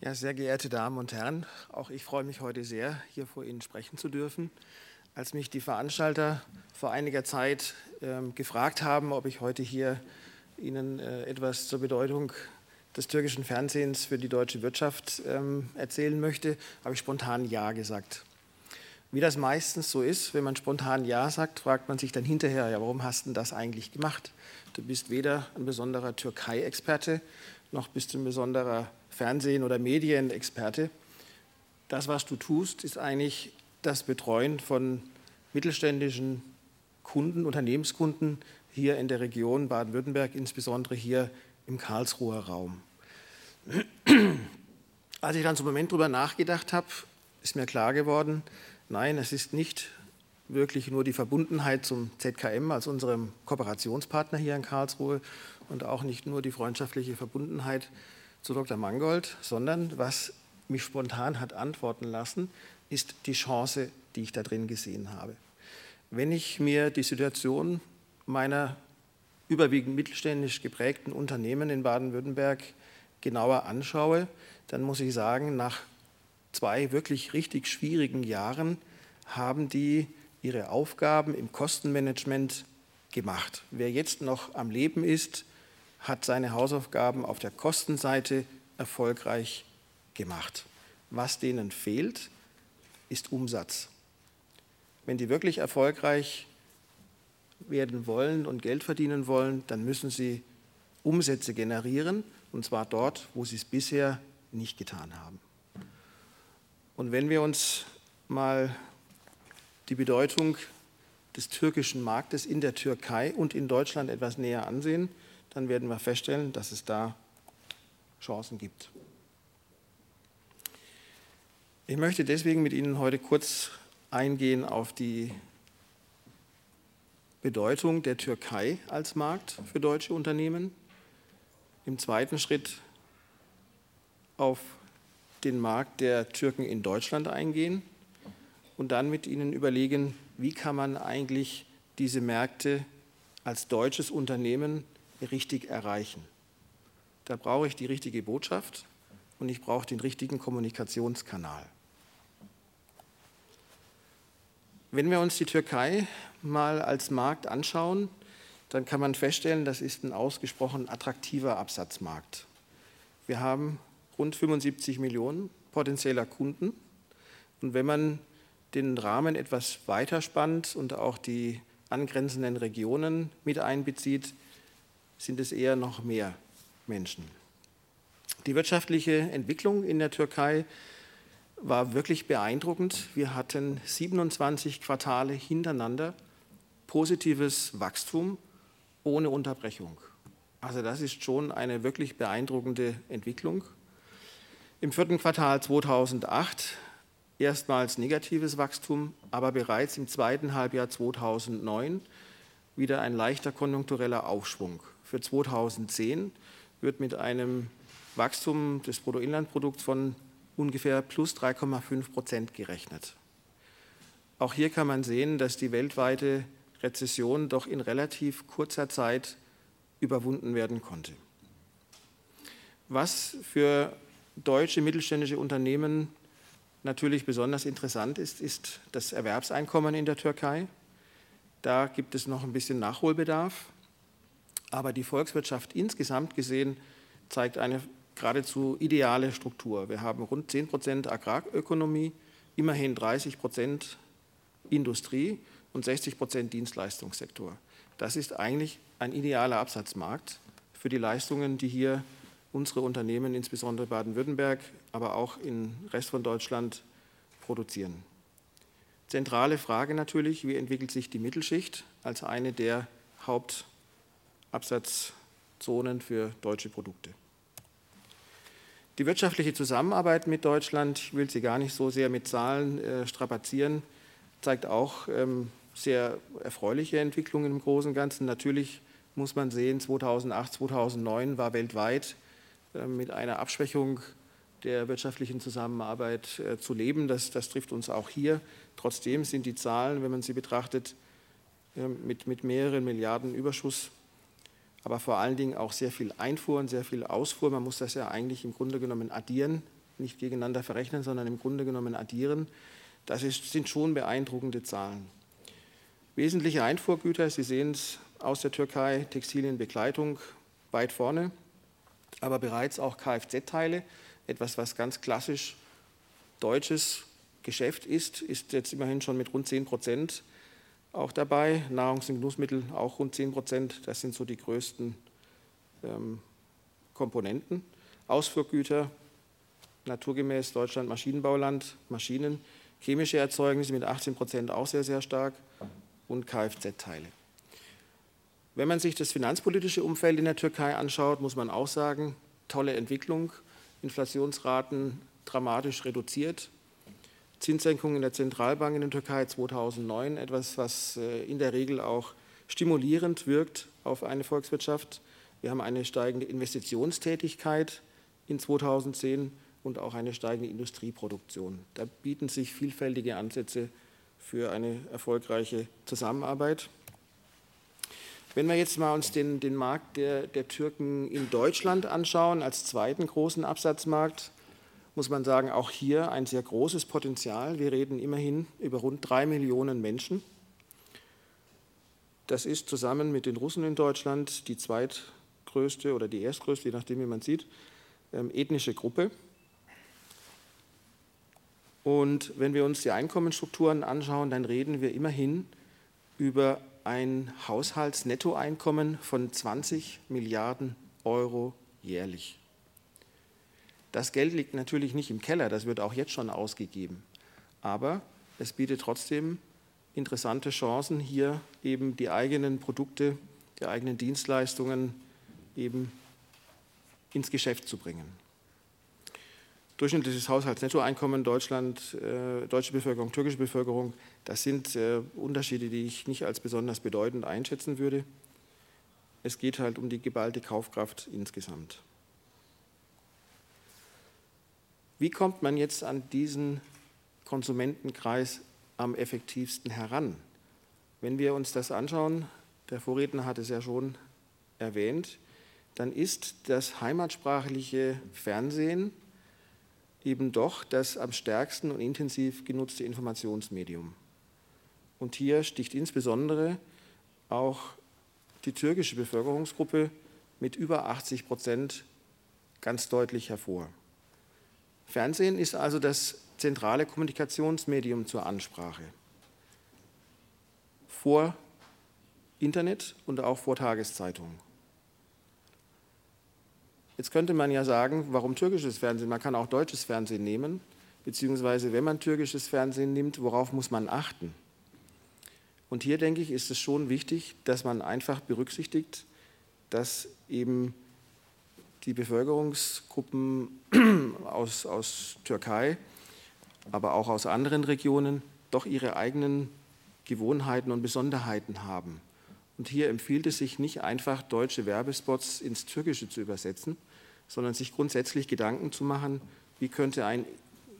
Ja, sehr geehrte Damen und Herren, auch ich freue mich heute sehr, hier vor Ihnen sprechen zu dürfen. Als mich die Veranstalter vor einiger Zeit äh, gefragt haben, ob ich heute hier Ihnen äh, etwas zur Bedeutung des türkischen Fernsehens für die deutsche Wirtschaft ähm, erzählen möchte, habe ich spontan Ja gesagt. Wie das meistens so ist, wenn man spontan Ja sagt, fragt man sich dann hinterher, ja, warum hast du das eigentlich gemacht? Du bist weder ein besonderer Türkei-Experte, noch bist du ein besonderer Fernsehen- oder Medienexperte. Das, was du tust, ist eigentlich das Betreuen von mittelständischen Kunden, Unternehmenskunden hier in der Region Baden-Württemberg, insbesondere hier im Karlsruher Raum. Als ich dann einen Moment darüber nachgedacht habe, ist mir klar geworden, nein, es ist nicht wirklich nur die Verbundenheit zum ZKM als unserem Kooperationspartner hier in Karlsruhe und auch nicht nur die freundschaftliche Verbundenheit zu Dr. Mangold, sondern was mich spontan hat antworten lassen, ist die Chance, die ich da drin gesehen habe. Wenn ich mir die Situation meiner überwiegend mittelständisch geprägten Unternehmen in Baden-Württemberg genauer anschaue, dann muss ich sagen, nach zwei wirklich richtig schwierigen Jahren haben die ihre Aufgaben im Kostenmanagement gemacht. Wer jetzt noch am Leben ist, hat seine Hausaufgaben auf der Kostenseite erfolgreich gemacht. Was denen fehlt, ist Umsatz. Wenn die wirklich erfolgreich werden wollen und Geld verdienen wollen, dann müssen sie Umsätze generieren, und zwar dort, wo sie es bisher nicht getan haben. Und wenn wir uns mal die Bedeutung des türkischen Marktes in der Türkei und in Deutschland etwas näher ansehen, dann werden wir feststellen, dass es da Chancen gibt. Ich möchte deswegen mit Ihnen heute kurz eingehen auf die Bedeutung der Türkei als Markt für deutsche Unternehmen. Im zweiten Schritt auf den Markt der Türken in Deutschland eingehen und dann mit Ihnen überlegen, wie kann man eigentlich diese Märkte als deutsches Unternehmen richtig erreichen. Da brauche ich die richtige Botschaft und ich brauche den richtigen Kommunikationskanal. Wenn wir uns die Türkei mal als Markt anschauen, dann kann man feststellen, das ist ein ausgesprochen attraktiver Absatzmarkt. Wir haben rund 75 Millionen potenzieller Kunden. Und wenn man den Rahmen etwas weiter spannt und auch die angrenzenden Regionen mit einbezieht, sind es eher noch mehr Menschen. Die wirtschaftliche Entwicklung in der Türkei war wirklich beeindruckend. Wir hatten 27 Quartale hintereinander positives Wachstum ohne Unterbrechung. Also das ist schon eine wirklich beeindruckende Entwicklung. Im vierten Quartal 2008 erstmals negatives Wachstum, aber bereits im zweiten Halbjahr 2009 wieder ein leichter konjunktureller Aufschwung. Für 2010 wird mit einem Wachstum des Bruttoinlandprodukts von ungefähr plus 3,5 Prozent gerechnet. Auch hier kann man sehen, dass die weltweite Rezession doch in relativ kurzer Zeit überwunden werden konnte. Was für deutsche mittelständische Unternehmen natürlich besonders interessant ist, ist das Erwerbseinkommen in der Türkei. Da gibt es noch ein bisschen Nachholbedarf. Aber die Volkswirtschaft insgesamt gesehen zeigt eine geradezu ideale Struktur. Wir haben rund 10 Prozent Agrarökonomie, immerhin 30 Prozent Industrie und 60 Prozent Dienstleistungssektor. Das ist eigentlich ein idealer Absatzmarkt für die Leistungen, die hier unsere Unternehmen, insbesondere Baden-Württemberg, aber auch im Rest von Deutschland produzieren. Zentrale Frage natürlich, wie entwickelt sich die Mittelschicht als eine der Hauptabsatzzonen für deutsche Produkte. Die wirtschaftliche Zusammenarbeit mit Deutschland, ich will sie gar nicht so sehr mit Zahlen äh, strapazieren, zeigt auch ähm, sehr erfreuliche Entwicklungen im Großen und Ganzen. Natürlich muss man sehen, 2008, 2009 war weltweit äh, mit einer Abschwächung der wirtschaftlichen Zusammenarbeit äh, zu leben. Das, das, trifft uns auch hier. Trotzdem sind die Zahlen, wenn man sie betrachtet, äh, mit, mit mehreren Milliarden Überschuss, aber vor allen Dingen auch sehr viel Einfuhr und sehr viel Ausfuhr. Man muss das ja eigentlich im Grunde genommen addieren, nicht gegeneinander verrechnen, sondern im Grunde genommen addieren. Das ist, sind schon beeindruckende Zahlen. Wesentliche Einfuhrgüter, Sie sehen es aus der Türkei, Textilien, Bekleidung weit vorne, aber bereits auch Kfz-Teile, etwas, was ganz klassisch deutsches Geschäft ist, ist jetzt immerhin schon mit rund 10 Prozent auch dabei. Nahrungs- und Genussmittel auch rund 10 Prozent. Das sind so die größten ähm, Komponenten. Ausfuhrgüter, naturgemäß Deutschland Maschinenbauland, Maschinen, chemische Erzeugnisse mit 18 Prozent auch sehr, sehr stark und Kfz-Teile. Wenn man sich das finanzpolitische Umfeld in der Türkei anschaut, muss man auch sagen, tolle Entwicklung, Inflationsraten dramatisch reduziert, Zinssenkung in der Zentralbank in der Türkei 2009, etwas, was äh, in der Regel auch stimulierend wirkt auf eine Volkswirtschaft. Wir haben eine steigende Investitionstätigkeit in 2010 und auch eine steigende Industrieproduktion. Da bieten sich vielfältige Ansätze für eine erfolgreiche Zusammenarbeit. Wenn wir jetzt mal uns den, den Markt der, der Türken in Deutschland anschauen, als zweiten großen Absatzmarkt, muss man sagen, auch hier ein sehr großes Potenzial. Wir reden immerhin über rund drei Millionen Menschen. Das ist zusammen mit den Russen in Deutschland die zweitgrößte oder die erstgrößte, je nachdem, wie man sieht, ähm, ethnische Gruppe. Und wenn wir uns die Einkommensstrukturen anschauen, dann reden wir immerhin über ein Haushaltsnettoeinkommen von 20 Milliarden Euro jährlich. Das Geld liegt natürlich nicht im Keller, das wird auch jetzt schon ausgegeben. Aber es bietet trotzdem interessante Chancen, hier eben die eigenen Produkte, die eigenen Dienstleistungen eben ins Geschäft zu bringen. Durchschnittliches Haushaltsnettoeinkommen Deutschland, äh, deutsche Bevölkerung, türkische Bevölkerung, das sind äh, Unterschiede, die ich nicht als besonders bedeutend einschätzen würde. Es geht halt um die geballte Kaufkraft insgesamt. Wie kommt man jetzt an diesen Konsumentenkreis am effektivsten heran? Wenn wir uns das anschauen, der Vorredner hat es ja schon erwähnt, dann ist das heimatsprachliche Fernsehen eben doch das am stärksten und intensiv genutzte Informationsmedium. Und hier sticht insbesondere auch die türkische Bevölkerungsgruppe mit über 80 Prozent ganz deutlich hervor. Fernsehen ist also das zentrale Kommunikationsmedium zur Ansprache. Vor Internet und auch vor Tageszeitungen. Jetzt könnte man ja sagen, warum türkisches Fernsehen? Man kann auch deutsches Fernsehen nehmen, beziehungsweise wenn man türkisches Fernsehen nimmt, worauf muss man achten? Und hier denke ich, ist es schon wichtig, dass man einfach berücksichtigt, dass eben die Bevölkerungsgruppen aus, aus Türkei, aber auch aus anderen Regionen doch ihre eigenen Gewohnheiten und Besonderheiten haben. Und hier empfiehlt es sich nicht einfach, deutsche Werbespots ins Türkische zu übersetzen, sondern sich grundsätzlich Gedanken zu machen, wie könnte ein,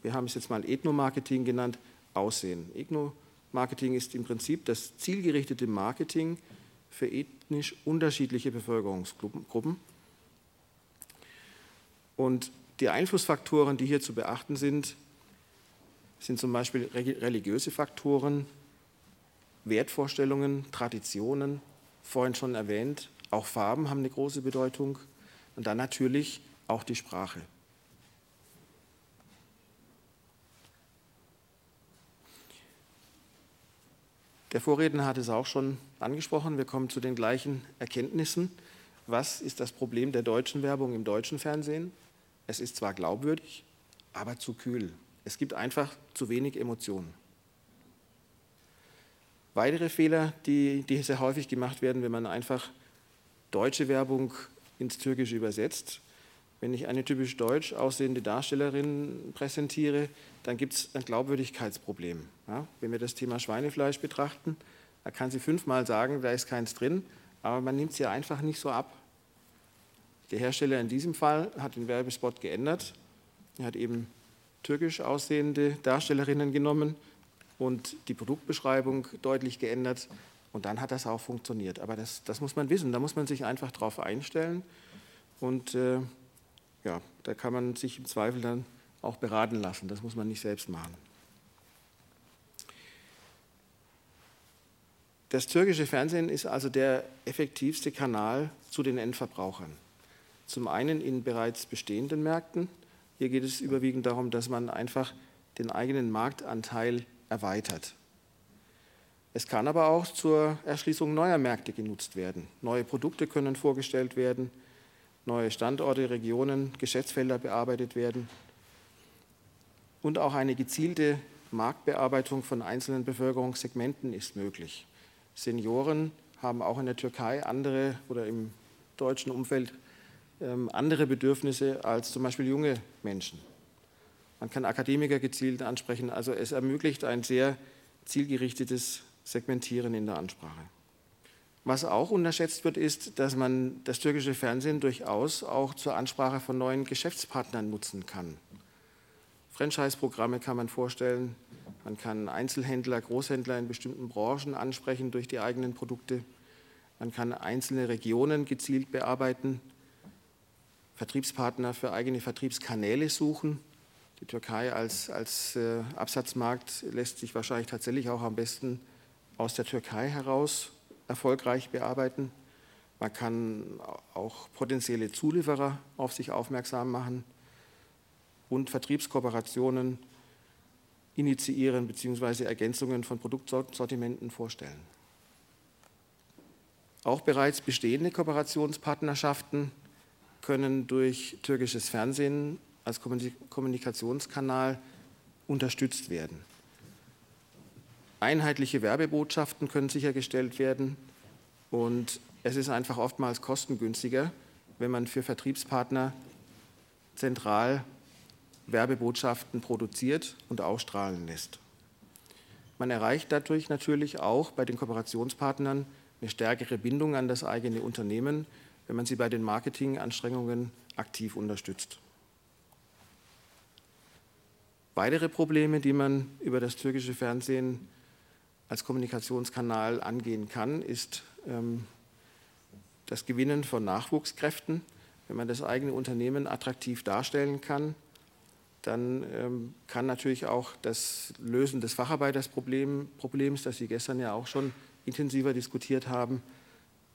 wir haben es jetzt mal Ethnomarketing genannt, aussehen. Ethnomarketing ist im Prinzip das zielgerichtete Marketing für ethnisch unterschiedliche Bevölkerungsgruppen. Und die Einflussfaktoren, die hier zu beachten sind, sind zum Beispiel religiöse Faktoren, Wertvorstellungen, Traditionen, vorhin schon erwähnt, auch Farben haben eine große Bedeutung und dann natürlich auch die Sprache. Der Vorredner hat es auch schon angesprochen. Wir kommen zu den gleichen Erkenntnissen. Was ist das Problem der deutschen Werbung im deutschen Fernsehen? Es ist zwar glaubwürdig, aber zu kühl. Es gibt einfach zu wenig Emotionen. Weitere Fehler, die, die sehr häufig gemacht werden, wenn man einfach deutsche Werbung ins Türkische übersetzt. Wenn ich eine typisch deutsch aussehende Darstellerin präsentiere, dann gibt es ein Glaubwürdigkeitsproblem. Ja, wenn wir das Thema Schweinefleisch betrachten, da kann sie fünfmal sagen, da ist keins drin, aber man nimmt sie einfach nicht so ab. Der Hersteller in diesem Fall hat den Werbespot geändert. Er hat eben türkisch aussehende Darstellerinnen genommen und die Produktbeschreibung deutlich geändert. Und dann hat das auch funktioniert. Aber das, das muss man wissen, da muss man sich einfach darauf einstellen. Und äh, ja, da kann man sich im Zweifel dann auch beraten lassen. Das muss man nicht selbst machen. Das türkische Fernsehen ist also der effektivste Kanal zu den Endverbrauchern. Zum einen in bereits bestehenden Märkten. Hier geht es überwiegend darum, dass man einfach den eigenen Marktanteil erweitert. Es kann aber auch zur Erschließung neuer Märkte genutzt werden. Neue Produkte können vorgestellt werden, neue Standorte, Regionen, Geschäftsfelder bearbeitet werden und auch eine gezielte Marktbearbeitung von einzelnen Bevölkerungssegmenten ist möglich. Senioren haben auch in der Türkei andere oder im deutschen Umfeld andere Bedürfnisse als zum Beispiel junge Menschen. Man kann Akademiker gezielt ansprechen. Also es ermöglicht ein sehr zielgerichtetes Segmentieren in der Ansprache. Was auch unterschätzt wird, ist, dass man das türkische Fernsehen durchaus auch zur Ansprache von neuen Geschäftspartnern nutzen kann. Franchise-Programme kann man vorstellen, man kann Einzelhändler, Großhändler in bestimmten Branchen ansprechen durch die eigenen Produkte. Man kann einzelne Regionen gezielt bearbeiten, Vertriebspartner für eigene Vertriebskanäle suchen. Die Türkei als, als äh, Absatzmarkt lässt sich wahrscheinlich tatsächlich auch am besten aus der Türkei heraus erfolgreich bearbeiten. Man kann auch potenzielle Zulieferer auf sich aufmerksam machen und Vertriebskooperationen initiieren bzw. Ergänzungen von Produktsortimenten vorstellen. Auch bereits bestehende Kooperationspartnerschaften können durch türkisches Fernsehen als Kommunikationskanal unterstützt werden. Einheitliche Werbebotschaften können sichergestellt werden und es ist einfach oftmals kostengünstiger, wenn man für Vertriebspartner zentral Werbebotschaften produziert und ausstrahlen lässt. Man erreicht dadurch natürlich auch bei den Kooperationspartnern eine stärkere Bindung an das eigene Unternehmen, wenn man sie bei den Marketinganstrengungen aktiv unterstützt. Weitere Probleme, die man über das türkische Fernsehen als Kommunikationskanal angehen kann, ist ähm, das Gewinnen von Nachwuchskräften. Wenn man das eigene Unternehmen attraktiv darstellen kann, dann ähm, kann natürlich auch das Lösen des Facharbeitersproblems, das Sie gestern ja auch schon intensiver diskutiert haben,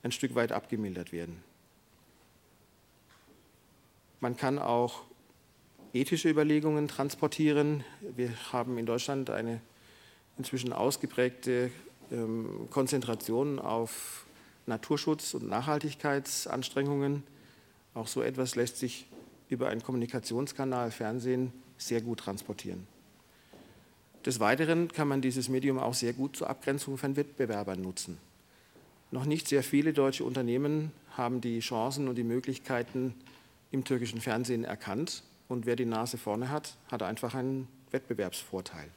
ein Stück weit abgemildert werden. Man kann auch ethische Überlegungen transportieren. Wir haben in Deutschland eine inzwischen ausgeprägte ähm, Konzentration auf Naturschutz und Nachhaltigkeitsanstrengungen. Auch so etwas lässt sich über einen Kommunikationskanal Fernsehen sehr gut transportieren. Des Weiteren kann man dieses Medium auch sehr gut zur Abgrenzung von Wettbewerbern nutzen. Noch nicht sehr viele deutsche Unternehmen haben die Chancen und die Möglichkeiten im türkischen Fernsehen erkannt. Und wer die Nase vorne hat, hat einfach einen Wettbewerbsvorteil.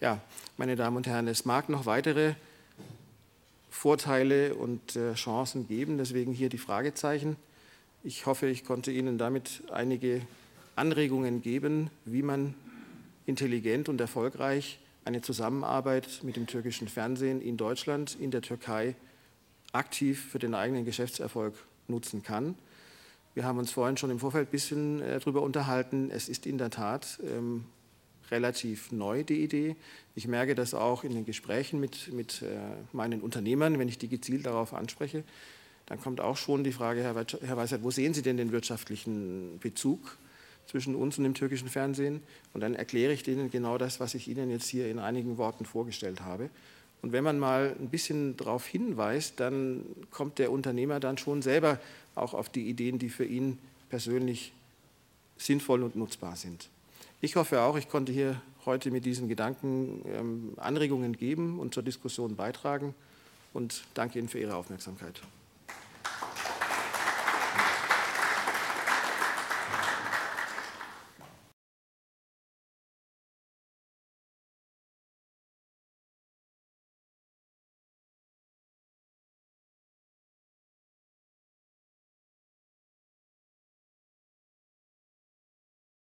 Ja, meine Damen und Herren, es mag noch weitere Vorteile und äh, Chancen geben, deswegen hier die Fragezeichen. Ich hoffe, ich konnte Ihnen damit einige Anregungen geben, wie man intelligent und erfolgreich eine Zusammenarbeit mit dem türkischen Fernsehen in Deutschland, in der Türkei aktiv für den eigenen Geschäftserfolg nutzen kann. Wir haben uns vorhin schon im Vorfeld ein bisschen äh, darüber unterhalten. Es ist in der Tat ähm, relativ neu, die Idee. Ich merke das auch in den Gesprächen mit, mit äh, meinen Unternehmern, wenn ich die gezielt darauf anspreche. Dann kommt auch schon die Frage, Herr, Herr Weisheit, wo sehen Sie denn den wirtschaftlichen Bezug zwischen uns und dem türkischen Fernsehen? Und dann erkläre ich denen genau das, was ich Ihnen jetzt hier in einigen Worten vorgestellt habe. Und wenn man mal ein bisschen darauf hinweist, dann kommt der Unternehmer dann schon selber auch auf die Ideen, die für ihn persönlich sinnvoll und nutzbar sind. Ich hoffe auch, ich konnte hier heute mit diesen Gedanken ähm, Anregungen geben und zur Diskussion beitragen und danke Ihnen für Ihre Aufmerksamkeit.